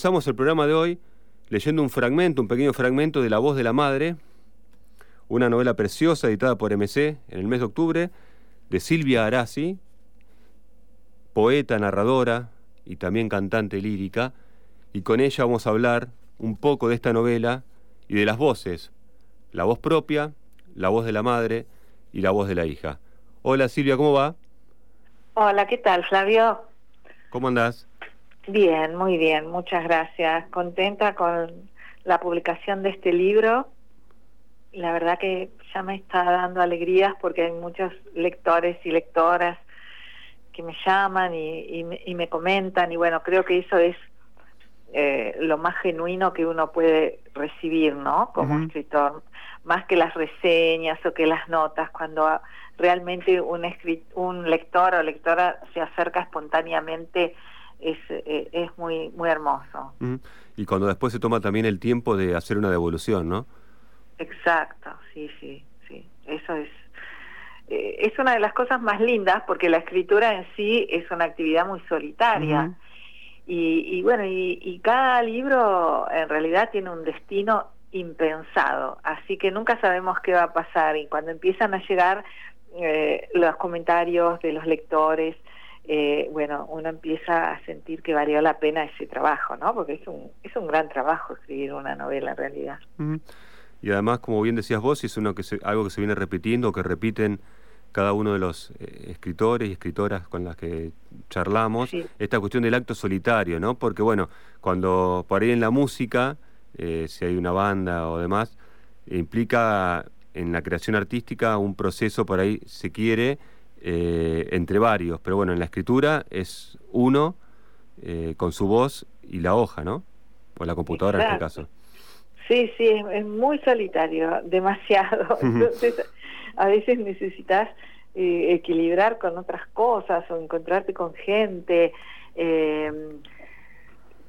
Empezamos el programa de hoy leyendo un fragmento, un pequeño fragmento de La voz de la madre, una novela preciosa editada por MC en el mes de octubre, de Silvia Arasi, poeta, narradora y también cantante lírica, y con ella vamos a hablar un poco de esta novela y de las voces, la voz propia, la voz de la madre y la voz de la hija. Hola Silvia, ¿cómo va? Hola, ¿qué tal Flavio? ¿Cómo andás? Bien, muy bien, muchas gracias. Contenta con la publicación de este libro. La verdad que ya me está dando alegrías porque hay muchos lectores y lectoras que me llaman y, me, comentan y bueno, creo que eso es eh, lo más genuino que uno puede recibir, ¿no? Como escritor, más que las reseñas o que las notas, cuando realmente un, un lector o lectora se acerca espontáneamente es, eh, es muy, muy hermoso. Y cuando después se toma también el tiempo de hacer una devolución, ¿no? Exacto, sí, sí, sí. Eso es, eh, es una de las cosas más lindas porque la escritura en sí es una actividad muy solitaria. y, y, bueno, y, cada libro en realidad tiene un destino impensado, así que nunca sabemos qué va a pasar y cuando empiezan a llegar eh, los comentarios de los lectores, eh, bueno, uno empieza a sentir que valió la pena ese trabajo, ¿no? Porque es un, es un gran trabajo escribir una novela en realidad. Y además, como bien decías vos, es uno que algo que se viene repitiendo, que repiten cada uno de los eh, escritores y escritoras con las que charlamos, esta cuestión del acto solitario, ¿no? Porque bueno, cuando por ahí en la música, eh, si hay una banda o demás, implica en la creación artística un proceso por ahí, se quiere, eh, entre varios, pero bueno, en la escritura es uno eh, con su voz y la hoja, ¿no? O la computadora en este caso. Sí, sí, es, muy solitario, demasiado. Entonces, a veces necesitas eh, equilibrar con otras cosas o encontrarte con gente. Eh,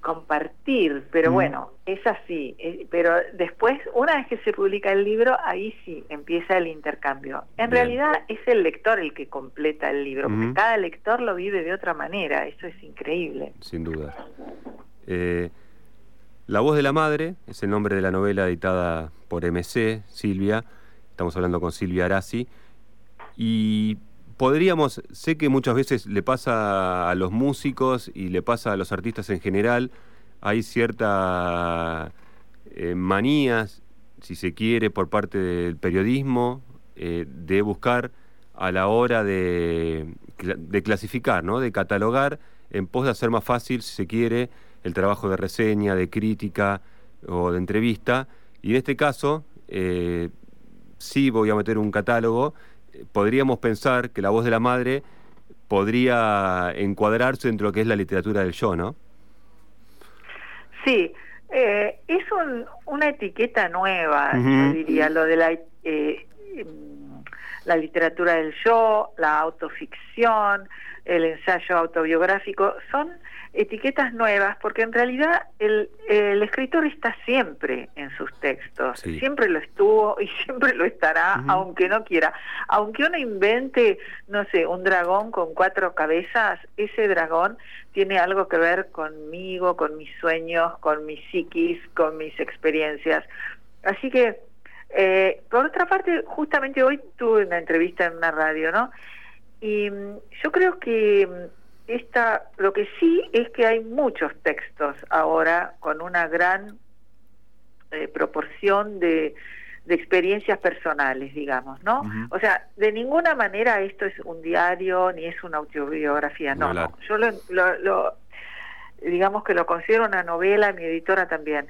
compartir, pero bueno, es así. Eh, pero después, una vez que se publica el libro, ahí sí empieza el intercambio. En realidad es el lector el que completa el libro, porque cada lector lo vive de otra manera, eso es increíble. Sin duda. Eh, la voz de la madre es el nombre de la novela editada por MC, Silvia. Estamos hablando con Silvia Arasi. Y podríamos, sé que muchas veces le pasa a los músicos y le pasa a los artistas en general, hay cierta eh, manías, si se quiere, por parte del periodismo, eh, de buscar a la hora de, de clasificar, ¿no? de catalogar, en pos de hacer más fácil, si se quiere, el trabajo de reseña, de crítica o de entrevista. Y en este caso, eh, sí voy a meter un catálogo podríamos pensar que la voz de la madre podría encuadrarse dentro de lo que es la literatura del yo, ¿no? Sí, eh, es una etiqueta nueva, yo diría, lo de la, eh, la literatura del yo, la autoficción, el ensayo autobiográfico, son etiquetas nuevas, porque en realidad el, el escritor está siempre en sus textos, siempre lo estuvo y siempre lo estará, aunque no quiera. Aunque uno invente, no sé, un dragón con cuatro cabezas, ese dragón tiene algo que ver conmigo, con mis sueños, con mis psiquis, con mis experiencias. Así que, eh, por otra parte, justamente hoy tuve una entrevista en una radio, ¿no? Y mm, yo creo que mm, esta, lo que sí es que hay muchos textos ahora con una gran eh, proporción de, de, experiencias personales, digamos, ¿no? O sea, de ninguna manera esto es un diario ni es una autobiografía, no. no. Yo lo, lo, digamos que lo considero una novela, mi editora también,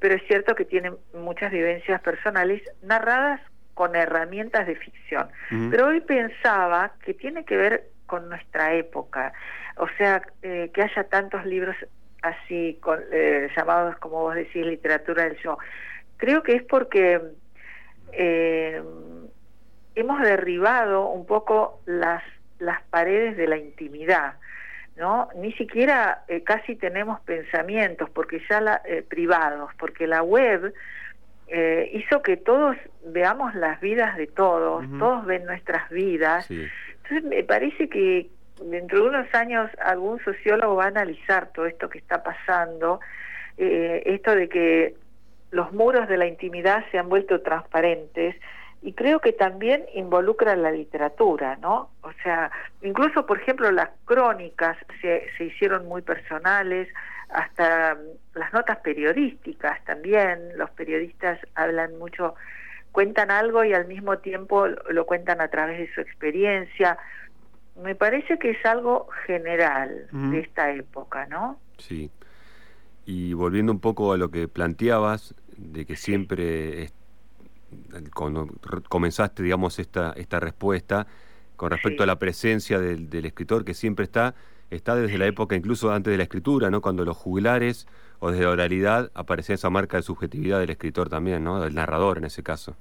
pero es cierto que tiene muchas vivencias personales narradas con herramientas de ficción. Pero hoy pensaba que tiene que ver con nuestra época. O sea, eh, que haya tantos libros así, con, eh, llamados, como vos decís, literatura del yo. Creo que es porque eh, hemos derribado un poco las, las paredes de la intimidad. ¿No? Ni siquiera casi tenemos pensamientos, porque ya la, privados, porque la web hizo que todos veamos las vidas de todos, todos ven nuestras vidas. Entonces me parece que dentro de unos años algún sociólogo va a analizar todo esto que está pasando eh, esto de que los muros de la intimidad se han vuelto transparentes y creo que también involucra la literatura, ¿no? O sea, incluso, por ejemplo, las crónicas se, se hicieron muy personales, hasta mm, las notas periodísticas también, los periodistas hablan mucho, cuentan algo y al mismo tiempo lo cuentan a través de su experiencia. Me parece que es algo general de esta época, ¿no? Sí. Y volviendo un poco a lo que planteabas, de que siempre cuando comenzaste, digamos, esta, esta respuesta con respecto a la presencia del, del, escritor que siempre está, está desde la época incluso antes de la escritura, ¿no? Cuando los juglares o desde la oralidad aparecía esa marca de subjetividad del escritor también, ¿no? Del narrador en ese caso.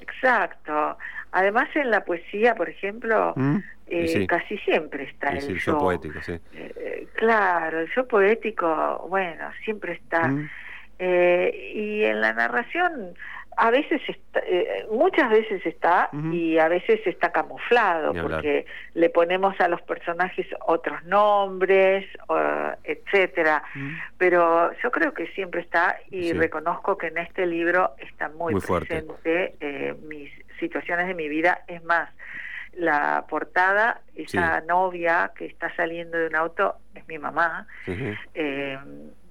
Exacto. Además en la poesía, por ejemplo, ¿Mm? eh, casi siempre está el, yo. poético, sí. Eh, claro, el yo poético, bueno, siempre está. ¿Mm? Eh, y en la narración a veces está, eh, muchas veces está y a veces está camuflado porque le ponemos a los personajes otros nombres etcétera. Pero yo creo que siempre está y reconozco que en este libro está muy, presente eh, mis situaciones de mi vida. Es más la portada esa novia que está saliendo de un auto es mi mamá. Eh,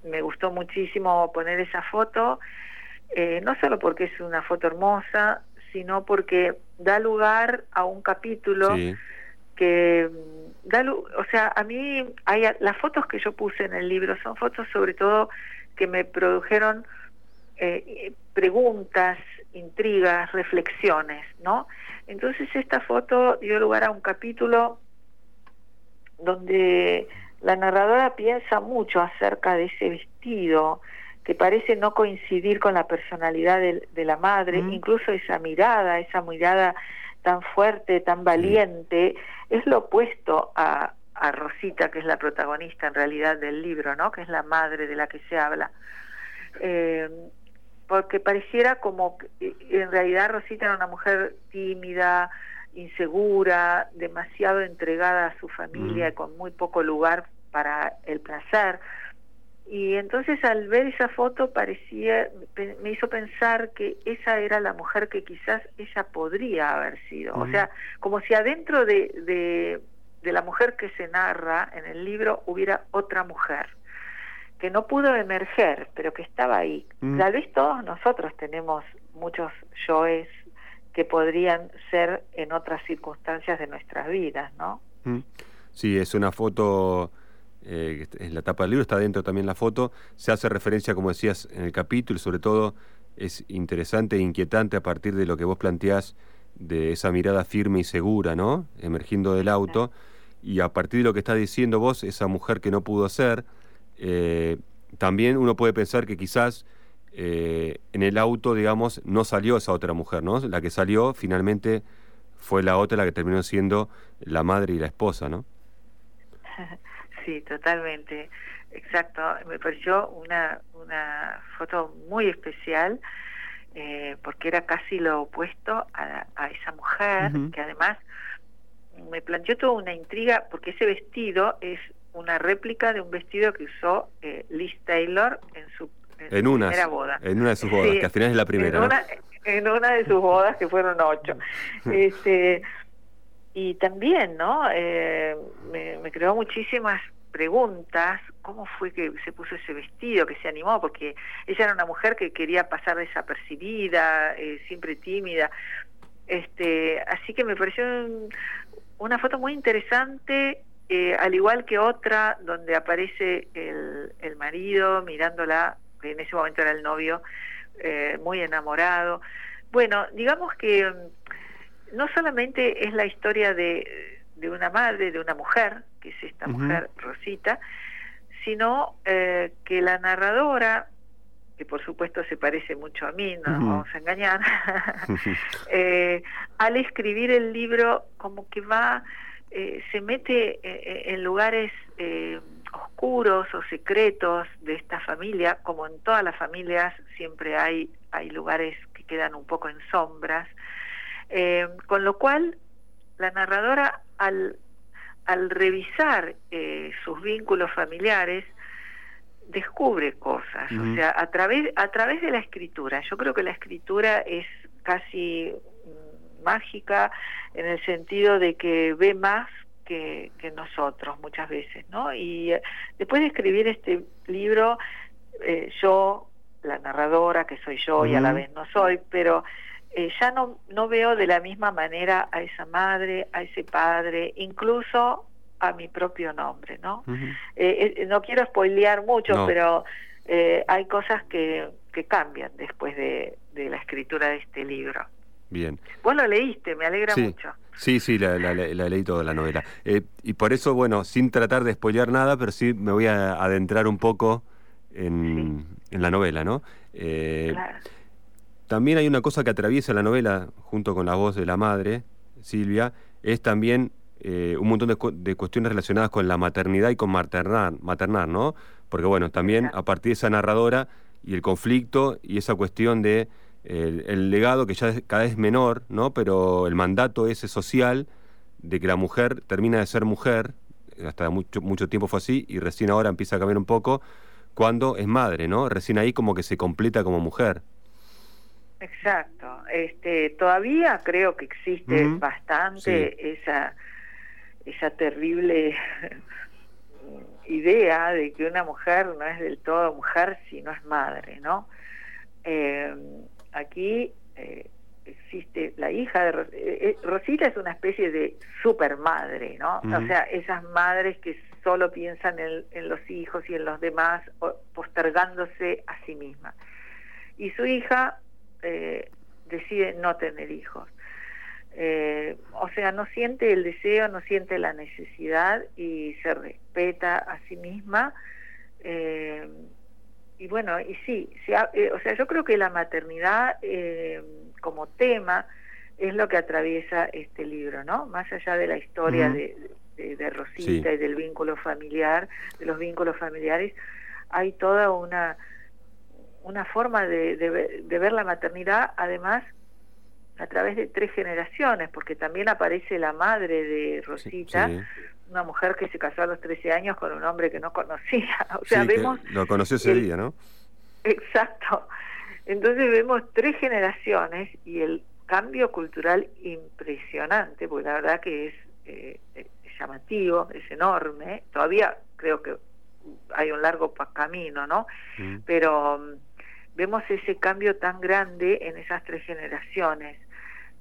me gustó muchísimo poner esa foto eh, no solo porque es una foto hermosa, sino porque da lugar a un capítulo que mm, da, o sea, a mí hay las fotos que yo puse en el libro son fotos sobre todo que me produjeron eh, preguntas, intrigas, reflexiones, ¿no? Entonces esta foto dio lugar a un capítulo donde la narradora piensa mucho acerca de ese vestido, que parece no coincidir con la personalidad de, la madre, incluso esa mirada, esa mirada tan fuerte, tan valiente, es lo opuesto a, a Rosita, que es la protagonista en realidad del libro, ¿no? que es la madre de la que se habla. Eh, porque pareciera como que en realidad Rosita era una mujer tímida, insegura, demasiado entregada a su familia y con muy poco lugar para el placer. Y entonces al ver esa foto parecía, me hizo pensar que esa era la mujer que quizás ella podría haber sido. O sea, como si adentro de, de, la mujer que se narra en el libro hubiera otra mujer que no pudo emerger, pero que estaba ahí. Tal vez todos nosotros tenemos muchos yoes que podrían ser en otras circunstancias de nuestras vidas, ¿no? Sí, es una foto eh, en la tapa del libro, está dentro también la foto, se hace referencia, como decías, en el capítulo, y sobre todo es interesante e inquietante a partir de lo que vos planteás de esa mirada firme y segura, ¿no? Emergiendo del auto, y a partir de lo que está diciendo vos, esa mujer que no pudo ser, eh, también uno puede pensar que quizás eh, en el auto, digamos, no salió esa otra mujer, ¿no? La que salió finalmente fue la otra la que terminó siendo la madre y la esposa, ¿no? Sí, totalmente. Exacto. Me pareció una, una foto muy especial eh, porque era casi lo opuesto a, a esa mujer que además me planteó toda una intriga porque ese vestido es una réplica de un vestido que usó eh, Liz Taylor en su, en, primera boda. En una de sus bodas, que al final es la primera. En, una, en una de sus bodas, que fueron ocho. este, y también, ¿no? Eh, me, creó muchísimas preguntas, cómo fue que se puso ese vestido, que se animó, porque ella era una mujer que quería pasar desapercibida, eh, siempre tímida. Este, así que me pareció una foto muy interesante, eh, al igual que otra donde aparece el, el marido mirándola, que en ese momento era el novio, muy enamorado. Bueno, digamos que no solamente es la historia de, de una madre, de una mujer, que es esta mujer Rosita, sino eh, que la narradora, que por supuesto se parece mucho a mí, no nos vamos a engañar, eh, al escribir el libro como que va, eh, se mete en lugares oscuros o secretos de esta familia, como en todas las familias siempre hay, hay lugares que quedan un poco en sombras, con lo cual, la narradora, al, al revisar eh, sus vínculos familiares, descubre cosas, o sea, a través, a través de la escritura. Yo creo que la escritura es casi mágica en el sentido de que ve más que, nosotros muchas veces, ¿no? Y eh, después de escribir este libro, eh, yo, la narradora, que soy yo y a la vez no soy, pero eh, ya no, no veo de la misma manera a esa madre, a ese padre, incluso a mi propio nombre, ¿no? no quiero spoilear mucho, pero hay cosas que, que cambian después de, de la escritura de este libro. Bien. Vos lo leíste, me alegra mucho. Sí, sí, la, la, leí toda la novela. Eh, y por eso, bueno, sin tratar de spoilear nada, pero sí me voy a adentrar un poco en, la novela, ¿no? Eh, también hay una cosa que atraviesa la novela, junto con la voz de la madre, Silvia, es también eh, un montón de, cuestiones relacionadas con la maternidad y con maternar, maternar ¿no? Porque, bueno, también a partir de esa narradora y el conflicto y esa cuestión de el, legado que ya es cada vez menor, ¿no? Pero el mandato ese social de que la mujer termina de ser mujer, hasta mucho, mucho tiempo fue así, y recién ahora empieza a cambiar un poco, cuando es madre, ¿no? Recién ahí como que se completa como mujer. Exacto. Este, todavía creo que existe bastante esa, esa terrible idea de que una mujer no es del todo mujer si no es madre, ¿no? Eh, aquí eh, existe la hija de eh, eh, Rosita es una especie de super madre, ¿no? O sea, esas madres que solo piensan en, los hijos y en los demás, postergándose a sí misma. Y su hija decide no tener hijos. o sea, no siente el deseo, no siente la necesidad y se respeta a sí misma y bueno, y sí, eh, o sea, yo creo que la maternidad eh, como tema es lo que atraviesa este libro, ¿no? Más allá de la historia de, de, Rosita y del vínculo familiar, de los vínculos familiares, hay toda una, una forma de, de ver la maternidad, además, a través de tres generaciones, porque también aparece la madre de Rosita, una mujer que se casó a los 13 años con un hombre que no conocía. O sea, vemos... Lo conoció ese día, ¿no? Exacto. Entonces vemos tres generaciones y el cambio cultural impresionante, porque la verdad que es, eh, llamativo, es enorme. Todavía creo que hay un largo camino, ¿no? Mm. Pero vemos ese cambio tan grande en esas tres generaciones.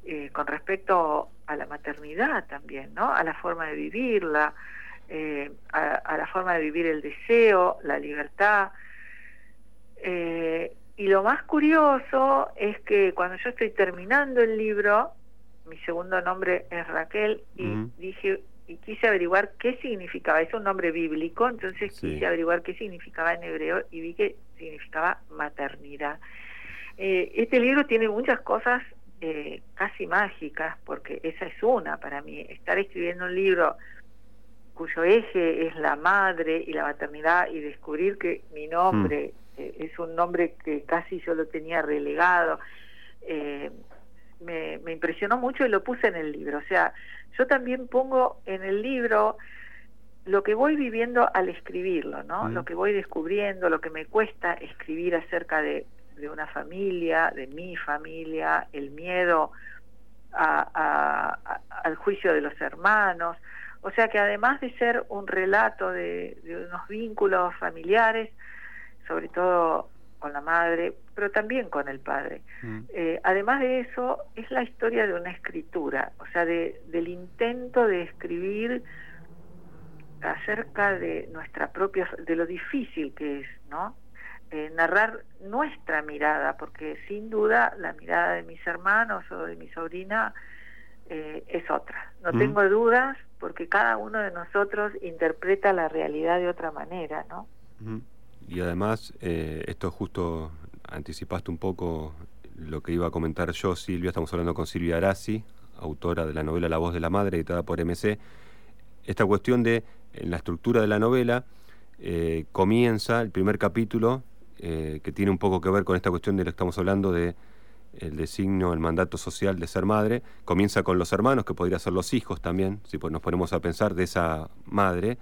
Eh, con respecto a la maternidad también, ¿no? A la forma de vivirla, eh, a, la forma de vivir el deseo, la libertad. Eh, y lo más curioso es que cuando yo estoy terminando el libro, mi segundo nombre es Raquel, y dije, y quise averiguar qué significaba, es un nombre bíblico, entonces quise averiguar qué significaba en hebreo y vi que significaba maternidad. este libro tiene muchas cosas eh, casi mágicas, porque esa es una para mí, estar escribiendo un libro cuyo eje es la madre y la maternidad y descubrir que mi nombre mm. eh, es un nombre que casi yo lo tenía relegado, eh, me, me, impresionó mucho y lo puse en el libro. O sea, yo también pongo en el libro lo que voy viviendo al escribirlo, ¿no? Mm. Lo que voy descubriendo, lo que me cuesta escribir acerca de de una familia, de mi familia, el miedo al juicio de los hermanos. O sea que además de ser un relato de, unos vínculos familiares, sobre todo con la madre, pero también con el padre. Mm. Eh, además de eso, es la historia de una escritura, o sea, de, del intento de escribir acerca de nuestra propia, de lo difícil que es, ¿no? Eh, narrar nuestra mirada, porque sin duda la mirada de mis hermanos o de mi sobrina eh, es otra. No tengo dudas porque cada uno de nosotros interpreta la realidad de otra manera, ¿no? Y además, eh, esto justo anticipaste un poco lo que iba a comentar yo, Silvia, estamos hablando con Silvia Arasi, autora de la novela La voz de la madre, editada por MC. Esta cuestión de, en la estructura de la novela, comienza el primer capítulo eh, que tiene un poco que ver con esta cuestión de lo que estamos hablando de el designio, el mandato social de ser madre, comienza con los hermanos, que podría ser los hijos también, si nos ponemos a pensar de esa madre,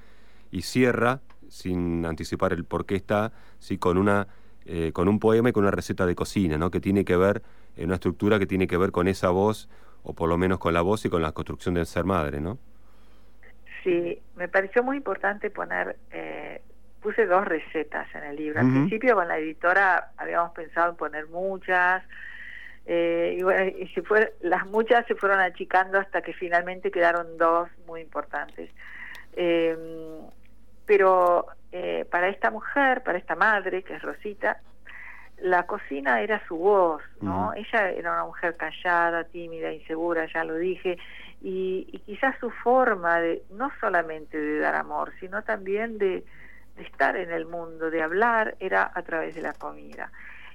y cierra sin anticipar el por qué está, ¿sí? con, una, eh, con un poema y con una receta de cocina, ¿no? que tiene que ver, en una estructura que tiene que ver con esa voz, o por lo menos con la voz y con la construcción del ser madre, ¿no? Sí, me pareció muy importante poner, eh, puse dos recetas en el libro. Al principio con la editora habíamos pensado en poner muchas, eh, y bueno, y se fue, las muchas se fueron achicando hasta que finalmente quedaron dos muy importantes. Em, pero eh, para esta mujer, para esta madre, que es Rosita, la cocina era su voz, ¿no? Ella era una mujer callada, tímida, insegura, ya lo dije, y, y, quizás su forma de, no solamente de dar amor, sino también de, de estar en el mundo, de hablar, era a través de la comida.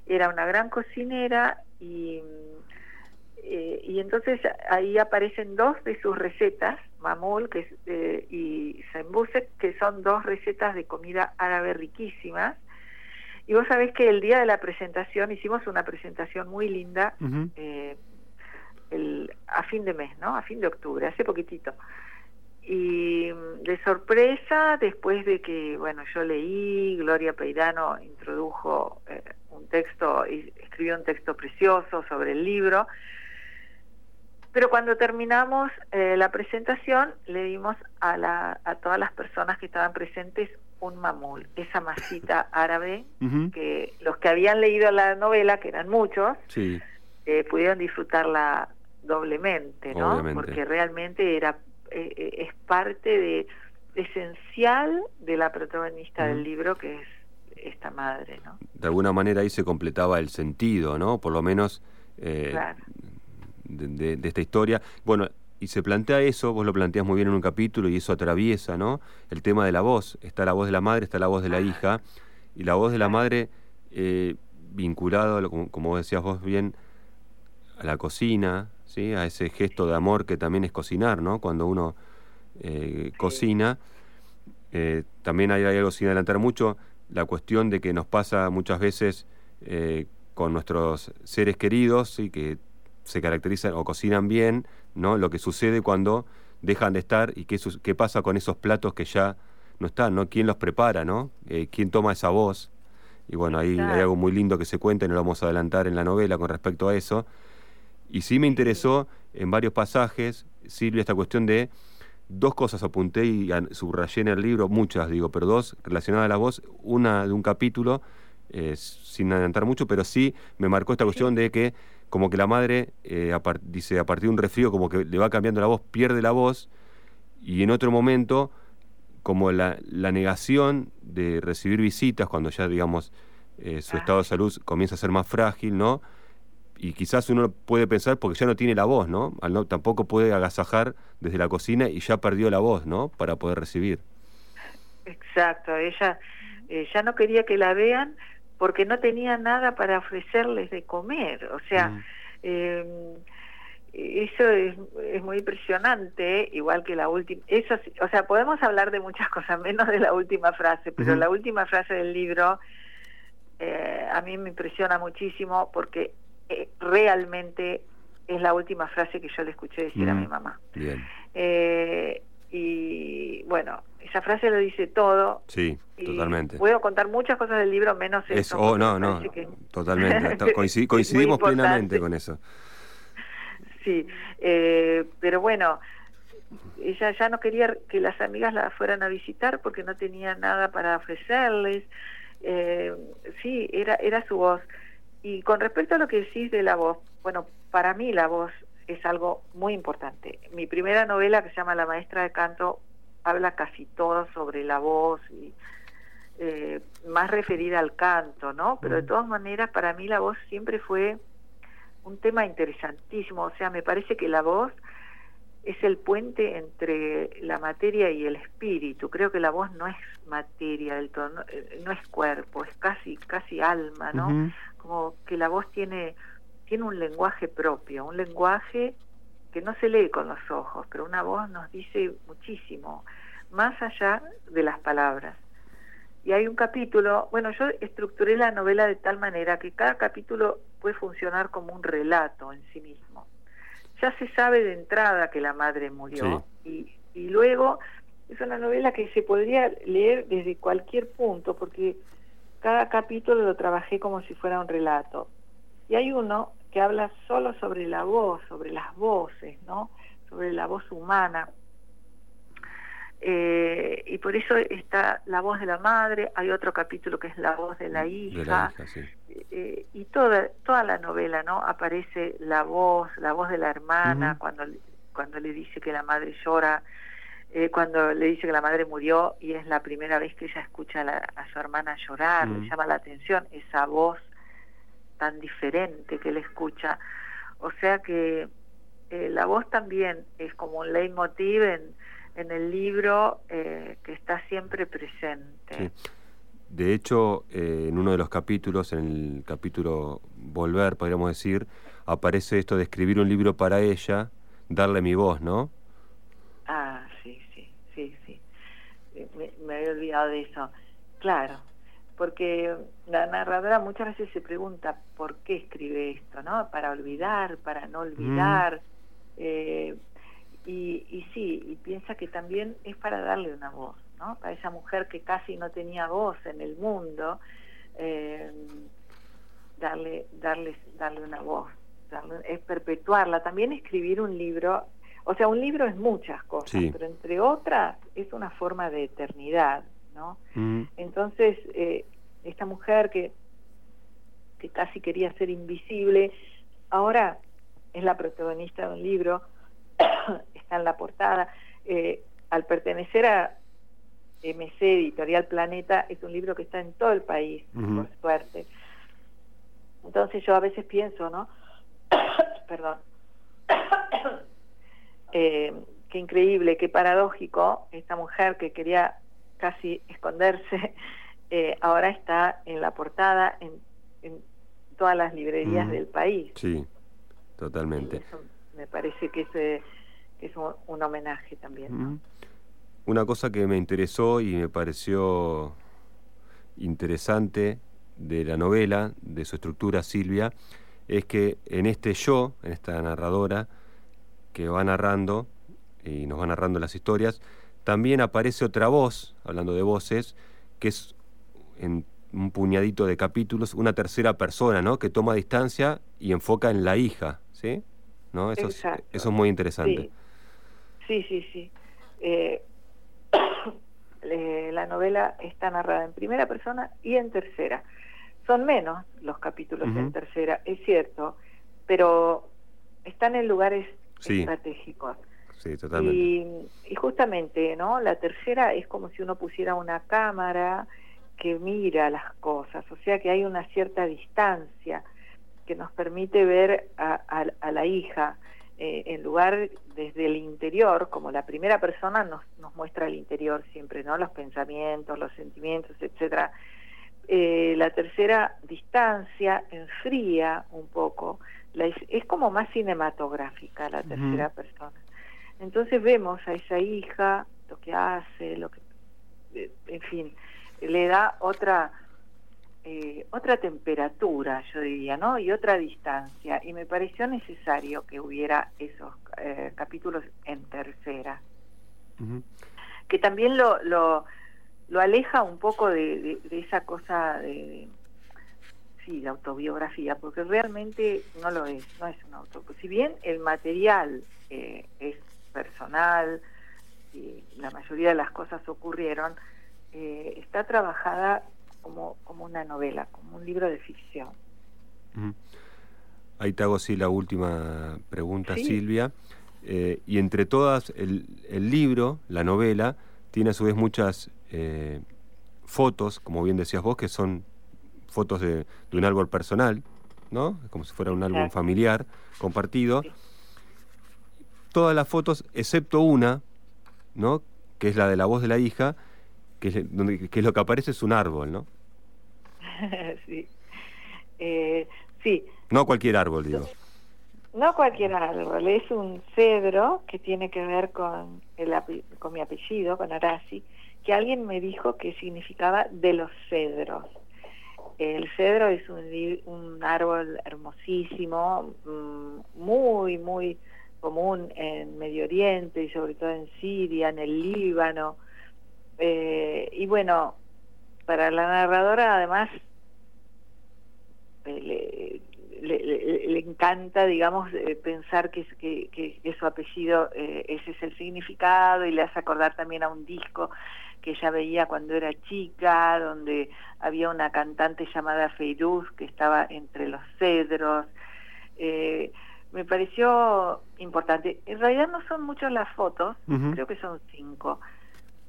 Era una gran cocinera y, eh, y entonces ahí aparecen dos de sus recetas, mamul que eh, y sembuse, que son dos recetas de comida árabe riquísimas. Y vos sabés que el día de la presentación hicimos una presentación muy linda eh, el, a fin de mes, ¿no? A fin de octubre, hace poquitito. Y de sorpresa, después de que, bueno, yo leí, Gloria Peirano introdujo un texto, y escribió un texto precioso sobre el libro, pero cuando terminamos eh, la presentación le dimos a, la, a todas las personas que estaban presentes un mamul, esa masita árabe que los que habían leído la novela, que eran muchos, eh, pudieron disfrutarla doblemente, ¿no? Porque realmente era eh, es parte de esencial de la protagonista del libro, que es esta madre, ¿no? De alguna manera ahí se completaba el sentido, ¿no? Por lo menos eh, de, esta historia. Bueno, y se plantea eso, vos lo planteas muy bien en un capítulo y eso atraviesa, ¿no? El tema de la voz. Está la voz de la madre, está la voz de la hija. Y la voz de la madre eh, vinculado, como, como decías vos bien, a la cocina, ¿sí? A ese gesto de amor que también es cocinar, ¿no? Cuando uno eh, cocina. Eh, también hay, hay, algo sin adelantar mucho, la cuestión de que nos pasa muchas veces eh, con nuestros seres queridos y que se caracterizan o cocinan bien, ¿no? Lo que sucede cuando dejan de estar y qué, qué pasa con esos platos que ya no están, ¿no? ¿Quién los prepara, ¿no? Eh, ¿Quién toma esa voz? Y bueno, ahí hay algo muy lindo que se cuenta y no lo vamos a adelantar en la novela con respecto a eso. Y sí me interesó en varios pasajes, Silvia, esta cuestión de dos cosas apunté y subrayé en el libro, muchas digo, pero dos relacionadas a la voz, una de un capítulo, eh, sin adelantar mucho, pero sí me marcó esta cuestión de que como que la madre, eh, dice, a partir de un resfrío, como que le va cambiando la voz, pierde la voz, y en otro momento, como la, negación de recibir visitas, cuando ya, digamos, eh, su estado de salud comienza a ser más frágil, ¿no? y quizás uno puede pensar porque ya no tiene la voz, ¿no? no tampoco puede agasajar desde la cocina y ya perdió la voz, ¿no? Para poder recibir. Exacto, ella eh, ya no quería que la vean porque no tenía nada para ofrecerles de comer, o sea, mm. em, eso es, es, muy impresionante, igual que la última, eso, o sea, podemos hablar de muchas cosas, menos de la última frase, pero la última frase del libro eh, a mí me impresiona muchísimo porque eh, realmente es la última frase que yo le escuché decir a mi mm, mamá. Eh, y bueno, esa frase lo dice todo. Sí, totalmente. Puedo contar muchas cosas del libro, menos eso. Oh, no, no, totalmente. coincidimos plenamente con eso. Sí, eh, pero bueno, ella ya no quería que las amigas la fueran a visitar porque no tenía nada para ofrecerles. sí, era, era su voz. Y con respecto a lo que decís de la voz, bueno, para mí la voz es algo muy importante. Mi primera novela, que se llama La maestra de canto, habla casi todo sobre la voz y eh, más referida al canto, ¿no? Pero de todas maneras, para mí la voz siempre fue un tema interesantísimo. O sea, me parece que la voz es el puente entre la materia y el espíritu. Creo que la voz no es materia del todo, no, eh, es cuerpo, es casi casi alma, ¿no? como que la voz tiene, tiene un lenguaje propio, un lenguaje que no se lee con los ojos, pero una voz nos dice muchísimo, más allá de las palabras. Y hay un capítulo, bueno, yo estructuré la novela de tal manera que cada capítulo puede funcionar como un relato en sí mismo. Ya se sabe de entrada que la madre murió y, y luego es una novela que se podría leer desde cualquier punto, porque cada capítulo lo trabajé como si fuera un relato. Y hay uno que habla solo sobre la voz, sobre las voces, ¿no? Sobre la voz humana. Eh, y por eso está la voz de la madre, hay otro capítulo que es la voz de la hija, eh, y toda, toda la novela, ¿no? Aparece la voz, la voz de la hermana, cuando, cuando le dice que la madre llora, eh, cuando le dice que la madre murió y es la primera vez que ella escucha a, su hermana llorar, le llama la atención esa voz tan diferente que le escucha. O sea que eh, la voz también es como un leitmotiv en, en el libro eh, que está siempre presente. De hecho, en uno de los capítulos, en el capítulo Volver, podríamos decir, aparece esto de escribir un libro para ella, darle mi voz, ¿no? Ah, me, había olvidado de eso. Claro, porque la narradora muchas veces se pregunta por qué escribe esto, ¿no? Para olvidar, para no olvidar. Eh, y, y sí, y piensa que también es para darle una voz, ¿no? Para esa mujer que casi no tenía voz en el mundo, eh, darle, darle, darle una voz, es perpetuarla. También escribir un libro o sea, un libro es muchas cosas, pero entre otras es una forma de eternidad, ¿no? Mm. Entonces, eh, esta mujer que, que casi quería ser invisible, ahora es la protagonista de un libro, está en la portada. Eh, al pertenecer a MC Editorial Planeta, es un libro que está en todo el país, por suerte. Entonces yo a veces pienso, ¿no? Perdón. Eh, qué increíble, qué paradójico, esta mujer que quería casi esconderse, eh, ahora está en la portada en, todas las librerías del país. Sí, totalmente. me parece que es, es un, homenaje también. Una cosa que me interesó y me pareció interesante de la novela, de su estructura, Silvia, es que en este yo, en esta narradora, que va narrando y nos va narrando las historias, también aparece otra voz, hablando de voces, que es en un puñadito de capítulos, una tercera persona, ¿no? Que toma distancia y enfoca en la hija, ¿sí? ¿No? Eso, es, eso es muy interesante. Sí, sí, sí. Eh, la novela está narrada en primera persona y en tercera. Son menos los capítulos en tercera, es cierto, pero están en lugares estratégicos. Sí, totalmente. Y, justamente, ¿no? La tercera es como si uno pusiera una cámara que mira las cosas, o sea que hay una cierta distancia que nos permite ver a, la hija eh, en lugar desde el interior, como la primera persona nos, nos muestra el interior siempre, ¿no? Los pensamientos, los sentimientos, etcétera. Eh, la tercera distancia enfría un poco es como más cinematográfica la tercera persona. Entonces vemos a esa hija, lo que hace, lo que, eh, en fin, le da otra eh, otra temperatura, yo diría, ¿no? Y otra distancia. Y me pareció necesario que hubiera esos eh, capítulos en tercera. Que también lo, lo, lo, aleja un poco de, de esa cosa de, sí, la autobiografía, porque realmente no lo es, no es una autobiografía. Si bien el material eh, es personal y la mayoría de las cosas ocurrieron, eh, está trabajada como, como una novela, como un libro de ficción. Ahí te hago sí la última pregunta, Silvia. Eh, y entre todas, el, el, libro, la novela, tiene a su vez muchas fotos, como bien decías vos, que son fotos de, un árbol personal, ¿no? Como si fuera un álbum familiar compartido. Todas las fotos, excepto una, ¿no? Que es la de la voz de la hija, que es, donde, que es lo que aparece es un árbol, ¿no? sí. Eh, sí. No cualquier árbol, digo. No cualquier árbol, es un cedro que tiene que ver con, el, con mi apellido, con Arasi, que alguien me dijo que significaba de los cedros. El cedro es un, un árbol hermosísimo, mm, muy, muy común en Medio Oriente y sobre todo en Siria, en el Líbano. Eh, y bueno, para la narradora además eh, le, encanta, digamos, eh, pensar que, que, su apellido, ese es el significado y le hace acordar también a un disco que ella veía cuando era chica, donde había una cantante llamada Feiruz que estaba entre los cedros. Me pareció importante. En realidad no son muchas las fotos, creo que son cinco,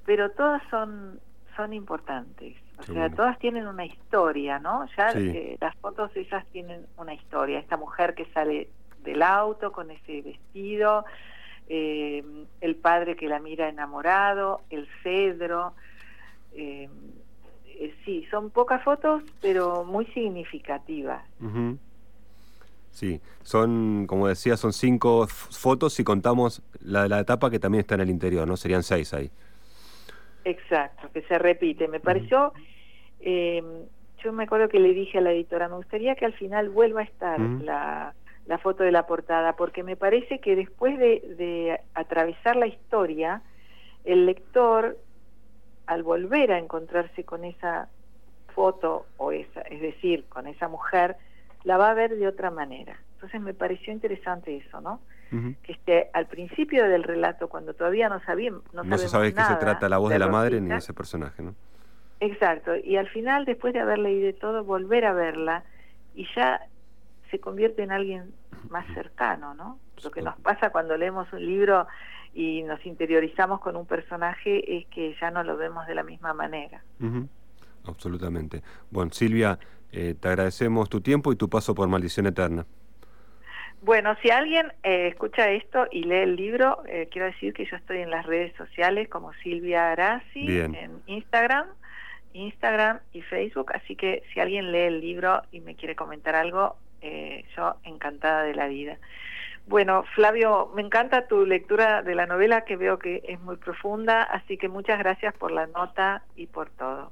pero todas son son importantes. O sea, todas tienen una historia, ¿no? Ya eh, las fotos esas tienen una historia. Esta mujer que sale del auto con ese vestido, eh, el padre que la mira enamorado, el cedro. Eh, eh, sí, son pocas fotos, pero muy significativas. Sí, son, como decía, son cinco fotos si contamos la de la etapa que también está en el interior, ¿no? Serían seis ahí. Exacto, que se repite. Me pareció, yo me acuerdo que le dije a la editora, me gustaría que al final vuelva a estar la la foto de la portada, porque me parece que después de, atravesar la historia, el lector, al volver a encontrarse con esa foto, o esa, es decir, con esa mujer, la va a ver de otra manera. Entonces me pareció interesante eso, ¿no? Que esté al principio del relato, cuando todavía no sabíamos... No, no se sabe de qué se trata la voz de, la madre ni de ese personaje, ¿no? Exacto, y al final, después de haber leído todo, volver a verla y ya se convierte en alguien más cercano, ¿no? Lo que nos pasa cuando leemos un libro y nos interiorizamos con un personaje es que ya no lo vemos de la misma manera. Absolutamente. Bueno, Silvia, eh, te agradecemos tu tiempo y tu paso por Maldición Eterna. Bueno, si alguien eh, escucha esto y lee el libro, eh, quiero decir que yo estoy en las redes sociales como Silvia Arasi, en Instagram, Instagram y Facebook, así que si alguien lee el libro y me quiere comentar algo, eh, yo encantada de la vida. Bueno, Flavio, me encanta tu lectura de la novela que veo que es muy profunda, así que muchas gracias por la nota y por todo.